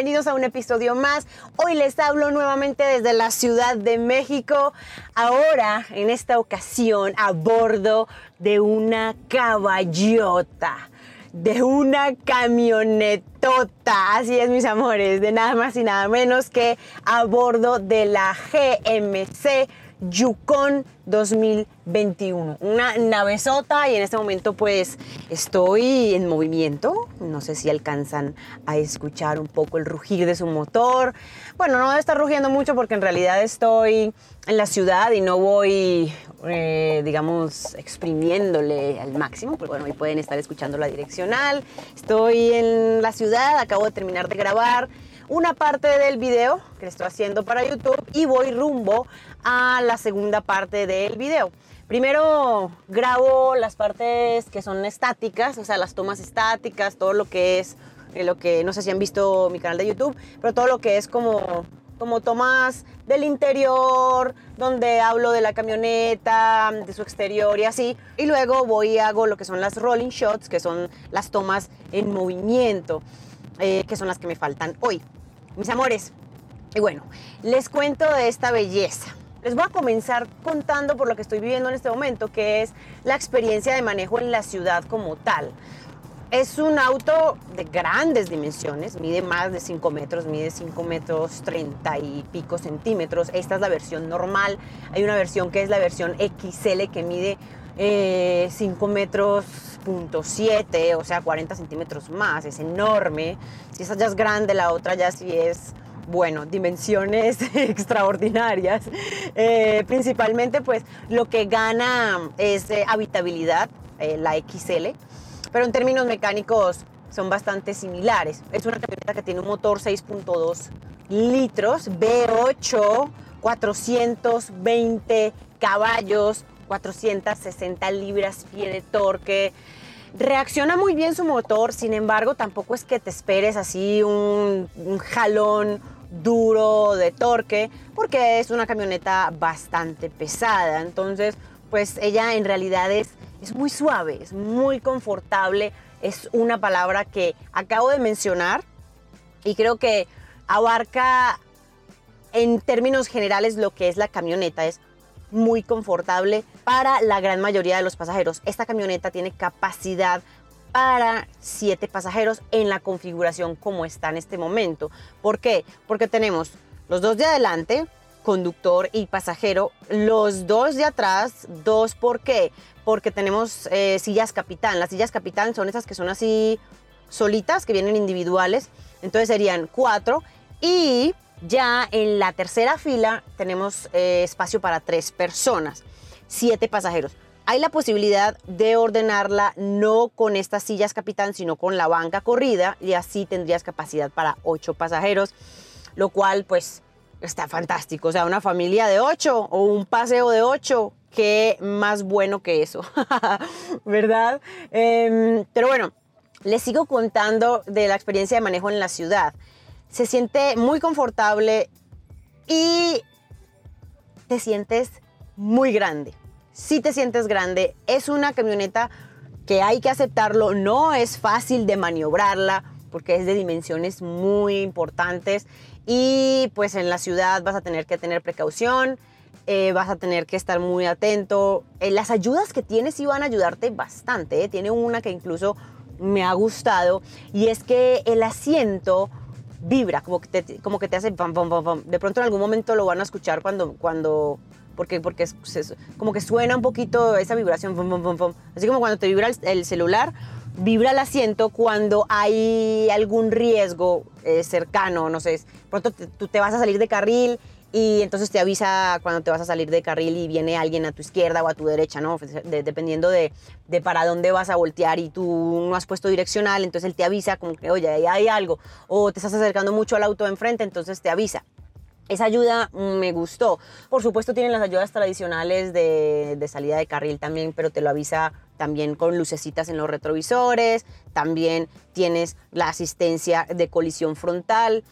bienvenidos a un episodio más. Hoy les hablo nuevamente desde la Ciudad de México, ahora en esta ocasión a bordo de una caballota, de una camionetota, así es mis amores, de nada más y nada menos que a bordo de la GMC Yukon 2021. Una navezota y en este momento pues estoy en movimiento. No sé si alcanzan a escuchar un poco el rugir de su motor. Bueno, no debe estar rugiendo mucho porque en realidad estoy en la ciudad y no voy, eh, digamos, exprimiéndole al máximo. Pero bueno, ahí pueden estar escuchando la direccional. Estoy en la ciudad, acabo de terminar de grabar una parte del video que estoy haciendo para YouTube y voy rumbo a la segunda parte del video. Primero grabo las partes que son estáticas, o sea, las tomas estáticas, todo lo que es, eh, lo que, no sé si han visto mi canal de YouTube, pero todo lo que es como, como tomas del interior, donde hablo de la camioneta, de su exterior y así. Y luego voy y hago lo que son las rolling shots, que son las tomas en movimiento, eh, que son las que me faltan hoy mis amores. Y bueno, les cuento de esta belleza. Les voy a comenzar contando por lo que estoy viviendo en este momento, que es la experiencia de manejo en la ciudad como tal. Es un auto de grandes dimensiones, mide más de 5 metros, mide 5 metros 30 y pico centímetros. Esta es la versión normal. Hay una versión que es la versión XL que mide 5 eh, metros punto 7, o sea, 40 centímetros más, es enorme. Si esa ya es grande, la otra ya sí es, bueno, dimensiones extraordinarias. Eh, principalmente, pues, lo que gana es eh, habitabilidad, la XL, pero en términos mecánicos son bastante similares. Es una camioneta que tiene un motor 6.2 litros, V8, 420 caballos, 460 libras-pie de torque. Reacciona muy bien su motor, sin embargo, tampoco es que te esperes así un, jalón duro de torque, porque es una camioneta bastante pesada. Entonces, pues ella en realidad es, es muy suave, es muy confortable. Es una palabra que acabo de mencionar y creo que abarca en términos generales lo que es la camioneta. Es muy confortable para la gran mayoría de los pasajeros. Esta camioneta tiene capacidad para siete pasajeros en la configuración como está en este momento. ¿Por qué? Porque tenemos los dos de adelante, conductor y pasajero, los dos de atrás, dos, ¿por qué? Porque tenemos eh, sillas capitán. Las sillas capitán son esas que son así solitas, que vienen individuales. Entonces serían cuatro y ya en la tercera fila tenemos eh, espacio para tres personas, siete pasajeros. Hay la posibilidad de ordenarla no con estas sillas capitán, sino con la banca corrida y así tendrías capacidad para ocho pasajeros, lo cual pues está fantástico. O sea, una familia de ocho o un paseo de ocho, qué más bueno que eso, ¿verdad? Em, pero bueno, les sigo contando de la experiencia de manejo en la ciudad se siente muy confortable y te sientes muy grande. Si te sientes grande, es una camioneta que hay que aceptarlo, no es fácil de maniobrarla porque es de dimensiones muy importantes y pues en la ciudad vas a tener que tener precaución, eh, vas a tener que estar muy atento. Eh, las ayudas que tienes sí van a ayudarte bastante, ¿eh? tiene una que incluso me ha gustado y es que el asiento vibra, como que te, como que te hace pam, pam, pam. De pronto en algún momento lo van a escuchar cuando, cuando porque, porque es, como que suena un poquito esa vibración, así como cuando te vibra el, celular, vibra el asiento cuando hay algún riesgo eh, cercano, no sé, pronto tú te vas a salir de carril y entonces te avisa cuando te vas a salir de carril y viene alguien a tu izquierda o a tu derecha, ¿no? dependiendo de, de, para dónde vas a voltear y tú no has puesto direccional, entonces él te avisa como que, oye, ahí hay algo. O te estás acercando mucho al auto enfrente, entonces te avisa. Esa ayuda me gustó. Por supuesto tienen las ayudas tradicionales de, de, salida de carril también, pero te lo avisa también con lucecitas en los retrovisores. También tienes la asistencia de colisión frontal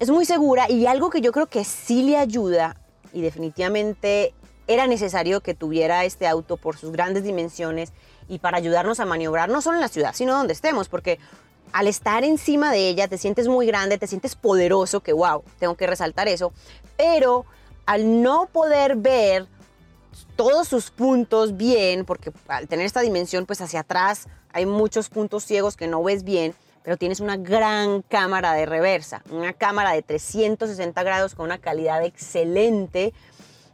es muy segura y algo que yo creo que sí le ayuda y definitivamente era necesario que tuviera este auto por sus grandes dimensiones y para ayudarnos a maniobrar no solo en la ciudad, sino donde estemos, porque al estar encima de ella te sientes muy grande, te sientes poderoso, que wow, tengo que resaltar eso, pero al no poder ver todos sus puntos bien, porque al tener esta dimensión pues hacia atrás hay muchos puntos ciegos que no ves bien, pero tienes una gran cámara de reversa, una cámara de 360 grados con una calidad excelente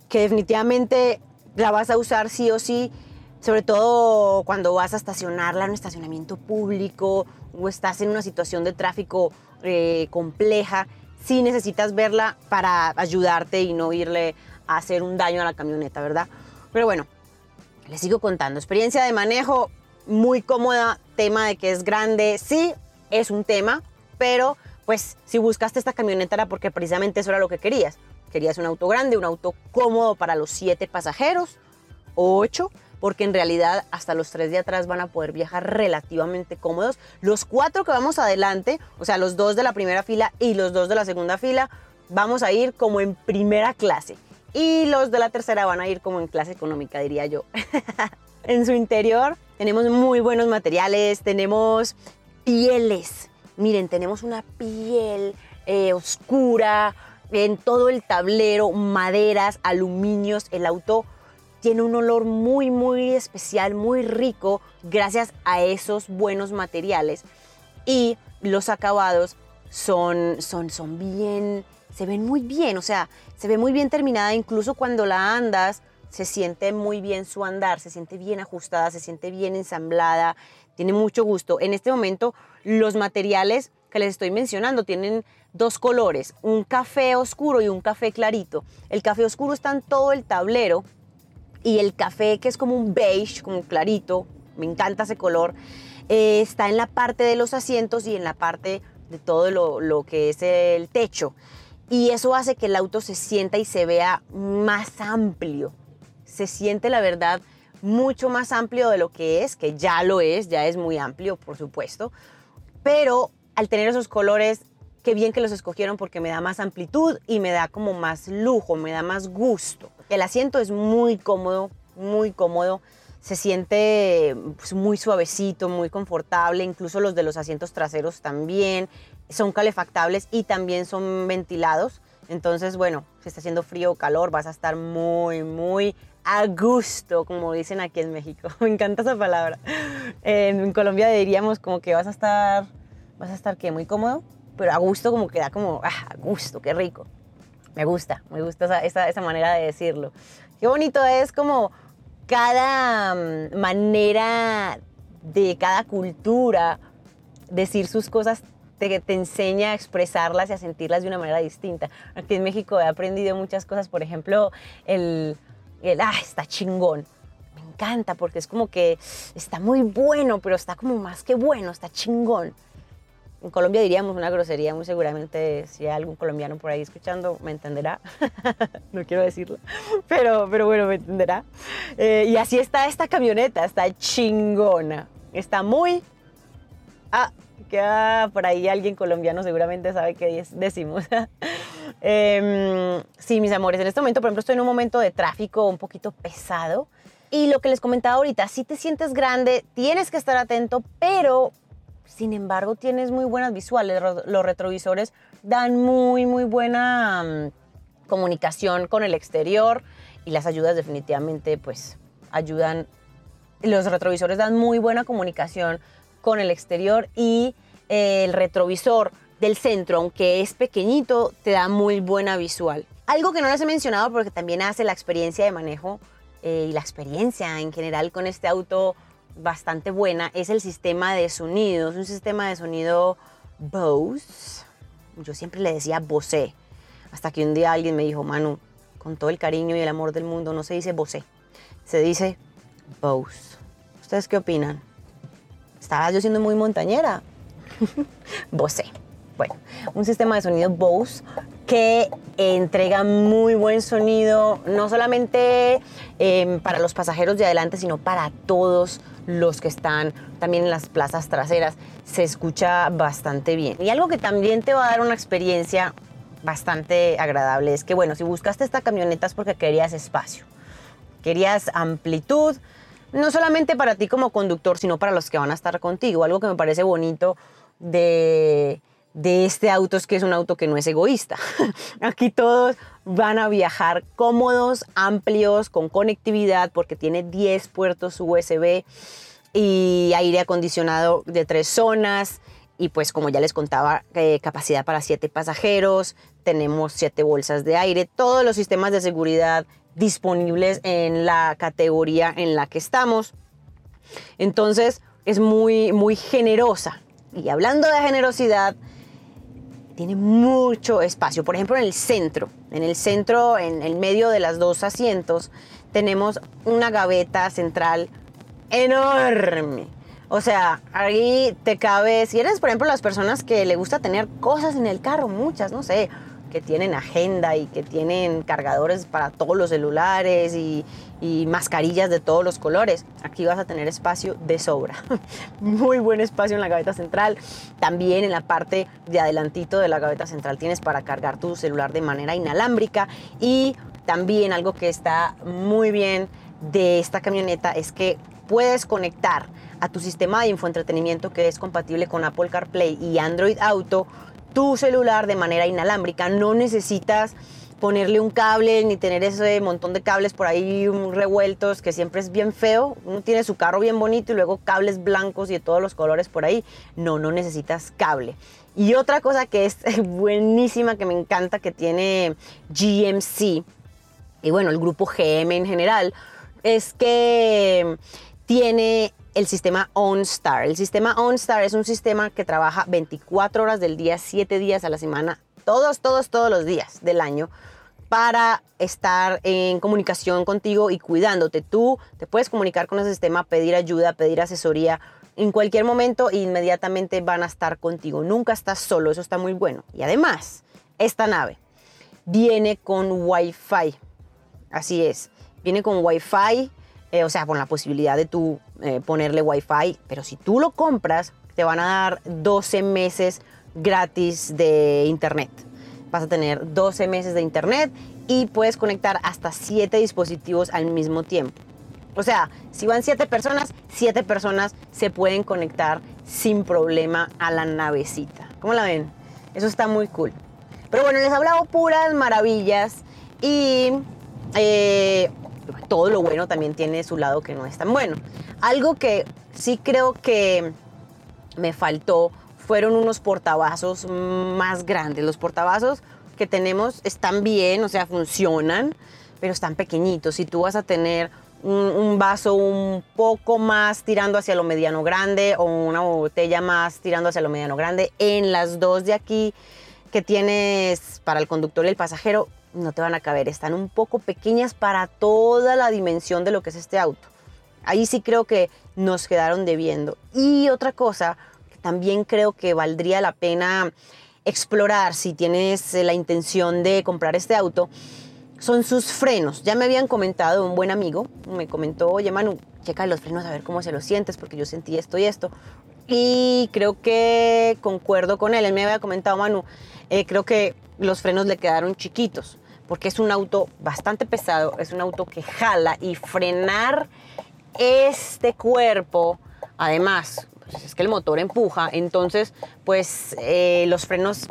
que definitivamente la vas a usar sí o sí, sobre todo cuando vas a estacionarla en un estacionamiento público o estás en una situación de tráfico eh, compleja, sí necesitas verla para ayudarte y no irle a hacer un daño a la camioneta, ¿verdad? Pero bueno, les sigo contando. Experiencia de manejo muy cómoda, tema de que es grande, sí, es un tema, pero pues si buscaste esta camioneta era porque precisamente eso era lo que querías. Querías un auto grande, un auto cómodo para los siete pasajeros o ocho, porque en realidad hasta los tres de atrás van a poder viajar relativamente cómodos. Los cuatro que vamos adelante, o sea, los dos de la primera fila y los dos de la segunda fila, vamos a ir como en primera clase. Y los de la tercera van a ir como en clase económica, diría yo. en su interior tenemos muy buenos materiales, tenemos pieles. Miren, tenemos una piel eh, oscura en todo el tablero, maderas, aluminios. El auto tiene un olor muy, muy especial, muy rico, gracias a esos buenos materiales. Y los acabados son, son, son bien, se ven muy bien, o sea, se ve muy bien terminada, incluso cuando la andas, se siente muy bien su andar, se siente bien ajustada, se siente bien ensamblada, tiene mucho gusto. En este momento los materiales que les estoy mencionando tienen dos colores, un café oscuro y un café clarito. El café oscuro está en todo el tablero y el café que es como un beige, como clarito, me encanta ese color, eh, está en la parte de los asientos y en la parte de todo lo, lo que es el techo. Y eso hace que el auto se sienta y se vea más amplio. Se siente, la verdad, mucho más amplio de lo que es, que ya lo es, ya es muy amplio, por supuesto, pero al tener esos colores, qué bien que los escogieron porque me da más amplitud y me da como más lujo, me da más gusto. El asiento es muy cómodo, muy cómodo, se siente pues, muy suavecito, muy confortable, incluso los de los asientos traseros también son calefactables y también son ventilados. Entonces, bueno, si está haciendo frío o calor, vas a estar muy, muy a gusto, como dicen aquí en México. Me encanta esa palabra. En Colombia diríamos como que vas a estar, vas a estar que muy cómodo, pero a gusto como que da como, ah, a gusto, qué rico. Me gusta, me gusta esa, esa, manera de decirlo. Qué bonito es como cada mm, manera de cada cultura decir sus cosas te, te, enseña a expresarlas y a sentirlas de una manera distinta. Aquí en México he aprendido muchas cosas, por ejemplo, el, el, ah, está chingón. Me encanta porque es como que está muy bueno, pero está como más que bueno, está chingón. En Colombia diríamos una grosería, muy seguramente si hay algún colombiano por ahí escuchando me entenderá. no quiero decirlo, pero, pero bueno, me entenderá. Eh, y así está esta camioneta, está chingona. Está muy... Ah, que por ahí alguien colombiano seguramente sabe qué decimos. Em, sí, mis amores, en este momento, por ejemplo, estoy en un momento de tráfico un poquito pesado. Y lo que les comentaba ahorita, si te sientes grande, tienes que estar atento, pero sin embargo tienes muy buenas visuales. Los retrovisores dan muy, muy buena mm, comunicación con el exterior y las ayudas definitivamente pues ayudan. Los retrovisores dan muy buena comunicación con el exterior y el retrovisor del centro, aunque es pequeñito, te da muy buena visual. Algo que no les he mencionado porque también hace la experiencia de manejo eh, y la experiencia en general con este auto bastante buena es el sistema de sonido. Es un sistema de sonido Bose. Yo siempre le decía Bose. Hasta que un día alguien me dijo, Manu, con todo el cariño y el amor del mundo, no se dice Bose, se dice Bose. ¿Ustedes qué opinan? Estaba yo siendo muy montañera. Bose. Bueno, un sistema de sonido Bose que entrega muy buen sonido, no solamente em, para los pasajeros de adelante, sino para todos los que están también en las plazas traseras. Se escucha bastante bien. Y algo que también te va a dar una experiencia bastante agradable es que, bueno, si buscaste esta camioneta es porque querías espacio, querías amplitud, no solamente para ti como conductor, sino para los que van a estar contigo. Algo que me parece bonito de, de este auto es que es un auto que no es egoísta. Aquí todos van a viajar cómodos, amplios, con conectividad, porque tiene 10 puertos USB y aire acondicionado de tres zonas. Y pues como ya les contaba, eh, capacidad para 7 pasajeros, tenemos 7 bolsas de aire, todos los sistemas de seguridad disponibles en la categoría en la que estamos. Entonces es muy, muy generosa. Y hablando de generosidad, tiene mucho espacio. Por ejemplo, en el centro, en el centro, en el medio de las dos asientos, tenemos una gaveta central enorme. O sea, ahí te cabe, si eres, por ejemplo, las personas que le gusta tener cosas en el carro, muchas, no sé, que tienen agenda y que tienen cargadores para todos los celulares y, mascarillas de todos los colores. Aquí vas a tener espacio de sobra. Muy buen espacio en la gaveta central. También en la parte de adelantito de la gaveta central tienes para cargar tu celular de manera inalámbrica. Y también algo que está muy bien de esta camioneta es que puedes conectar a tu sistema de infoentretenimiento que es compatible con Apple CarPlay y Android Auto tu celular de manera inalámbrica. No necesitas ponerle un cable ni tener ese montón de cables por ahí revueltos que siempre es bien feo. Uno tiene su carro bien bonito y luego cables blancos y de todos los colores por ahí. No, no necesitas cable. Y otra cosa que es buenísima, que me encanta, que tiene GMC y bueno, el grupo GM en general, es que tiene el sistema OnStar. El sistema OnStar es un sistema que trabaja 24 horas del día, 7 días a la semana, todos, todos, todos los días del año para estar en comunicación contigo y cuidándote. Tú te puedes comunicar con ese sistema, pedir ayuda, pedir asesoría. En cualquier momento inmediatamente van a estar contigo. Nunca estás solo, eso está muy bueno. Y además, esta nave viene con Wi-Fi. Así es, viene con Wi-Fi eh, o sea, con la posibilidad de tú eh, ponerle Wi-Fi, pero si tú lo compras, te van a dar 12 meses gratis de internet. Vas a tener 12 meses de internet y puedes conectar hasta 7 dispositivos al mismo tiempo. O sea, si van 7 personas, 7 personas se pueden conectar sin problema a la navecita. ¿Cómo la ven? Eso está muy cool. Pero bueno, les he hablado puras maravillas y eh, todo lo bueno también tiene su lado que no es tan bueno. Algo que sí creo que me faltó fueron unos portavasos más grandes. Los portavasos que tenemos están bien, o sea, funcionan, pero están pequeñitos. Si tú vas a tener un, vaso un poco más tirando hacia lo mediano grande o una botella más tirando hacia lo mediano grande, en las dos de aquí que tienes para el conductor y el pasajero, no te van a caber, están un poco pequeñas para toda la dimensión de lo que es este auto. Ahí sí creo que nos quedaron debiendo. Y otra cosa que también creo que valdría la pena explorar si tienes la intención de comprar este auto son sus frenos. Ya me habían comentado un buen amigo, me comentó, oye Manu, checa los frenos a ver cómo se los sientes, porque yo sentí esto y esto. Y creo que concuerdo con él. Él me había comentado, Manu, eh, creo que los frenos le quedaron chiquitos porque es un auto bastante pesado, es un auto que jala y frenar este cuerpo, además, pues es que el motor empuja, entonces pues eh, los frenos,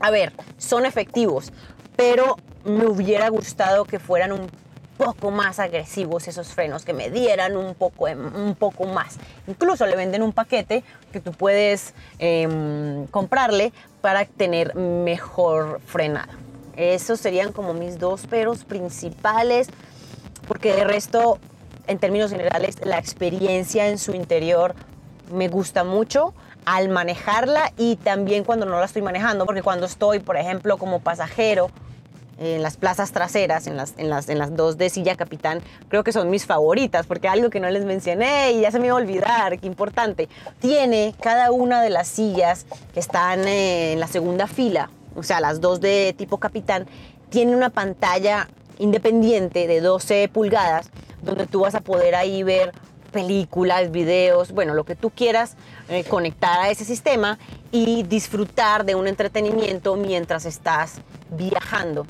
a ver, son efectivos, pero me hubiera gustado que fueran un poco más agresivos esos frenos, que me dieran un poco, un poco más. Incluso le venden un paquete que tú puedes em, comprarle para tener mejor frenada. Esos serían como mis dos peros principales, porque de resto, en términos generales, la experiencia en su interior me gusta mucho al manejarla y también cuando no la estoy manejando, porque cuando estoy, por ejemplo, como pasajero en las plazas traseras, en las, en las, en las dos de silla capitán, creo que son mis favoritas, porque algo que no les mencioné y ya se me iba a olvidar, qué importante, tiene cada una de las sillas que están en la segunda fila o sea, las dos de tipo capitán, tienen una pantalla independiente de 12 pulgadas donde tú vas a poder ahí ver películas, videos, bueno, lo que tú quieras eh, conectar a ese sistema y disfrutar de un entretenimiento mientras estás viajando.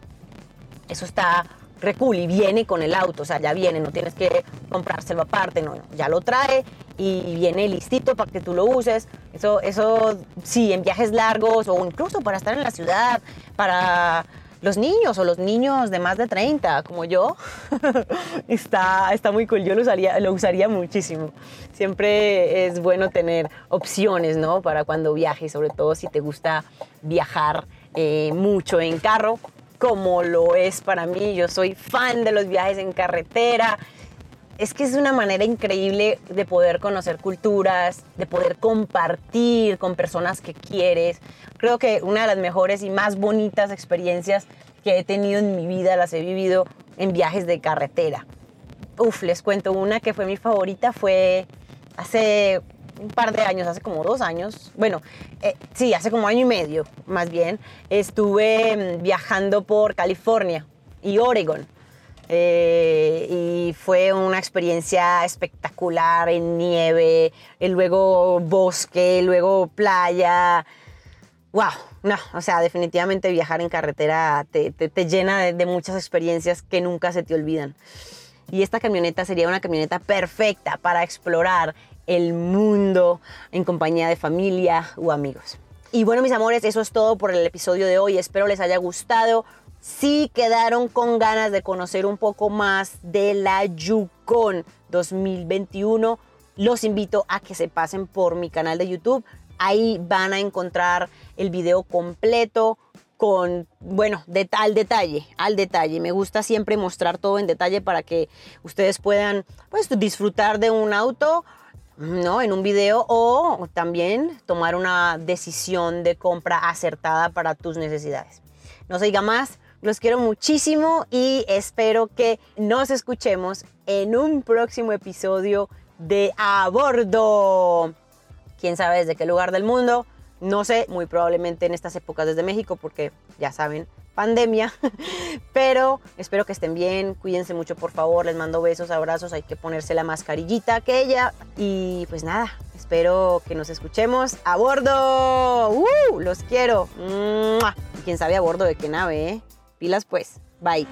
Eso está recul y viene con el auto, o sea, ya viene, no tienes que comprárselo aparte, no, ya lo trae y viene listito para que tú lo uses. Eso, eso sí, en viajes largos o incluso para estar en la ciudad, para los niños o los niños de más de 30, como yo, está, está muy cool. Yo lo usaría, lo usaría muchísimo. Siempre es bueno tener opciones, ¿no? Para cuando viajes, sobre todo si te gusta viajar eh, mucho en carro, como lo es para mí. Yo soy fan de los viajes en carretera. Es que es una manera increíble de poder conocer culturas, de poder compartir con personas que quieres. Creo que una de las mejores y más bonitas experiencias que he tenido en mi vida las he vivido en viajes de carretera. Uf, les cuento una que fue mi favorita, fue hace un par de años, hace como dos años, bueno, eh, sí, hace como año y medio más bien, estuve mm, viajando por California y Oregon. Eh, y fue una experiencia espectacular en nieve, y luego bosque, luego playa. ¡Wow! No, o sea, definitivamente viajar en carretera te, te, llena de, de muchas experiencias que nunca se te olvidan. Y esta camioneta sería una camioneta perfecta para explorar el mundo en compañía de familia o amigos. Y bueno, mis amores, eso es todo por el episodio de hoy. Espero les haya gustado. Si quedaron con ganas de conocer un poco más de la Yukon 2021, los invito a que se pasen por mi canal de YouTube. Ahí van a encontrar el video completo con, bueno, al detalle, al detalle. Me gusta siempre mostrar todo en detalle para que ustedes puedan pues, disfrutar de un auto ¿no? en un video o también tomar una decisión de compra acertada para tus necesidades. No se diga más, los quiero muchísimo y espero que nos escuchemos en un próximo episodio de A Bordo. Quién sabe desde qué lugar del mundo, no sé, muy probablemente en estas épocas desde México, porque ya saben, pandemia. Pero espero que estén bien, cuídense mucho por favor, les mando besos, abrazos, hay que ponerse la mascarillita que ella. Y pues nada, espero que nos escuchemos a bordo. ¡Uh! Los quiero. Quién sabe a bordo de qué nave, ¿eh? Pilas pues. Bye.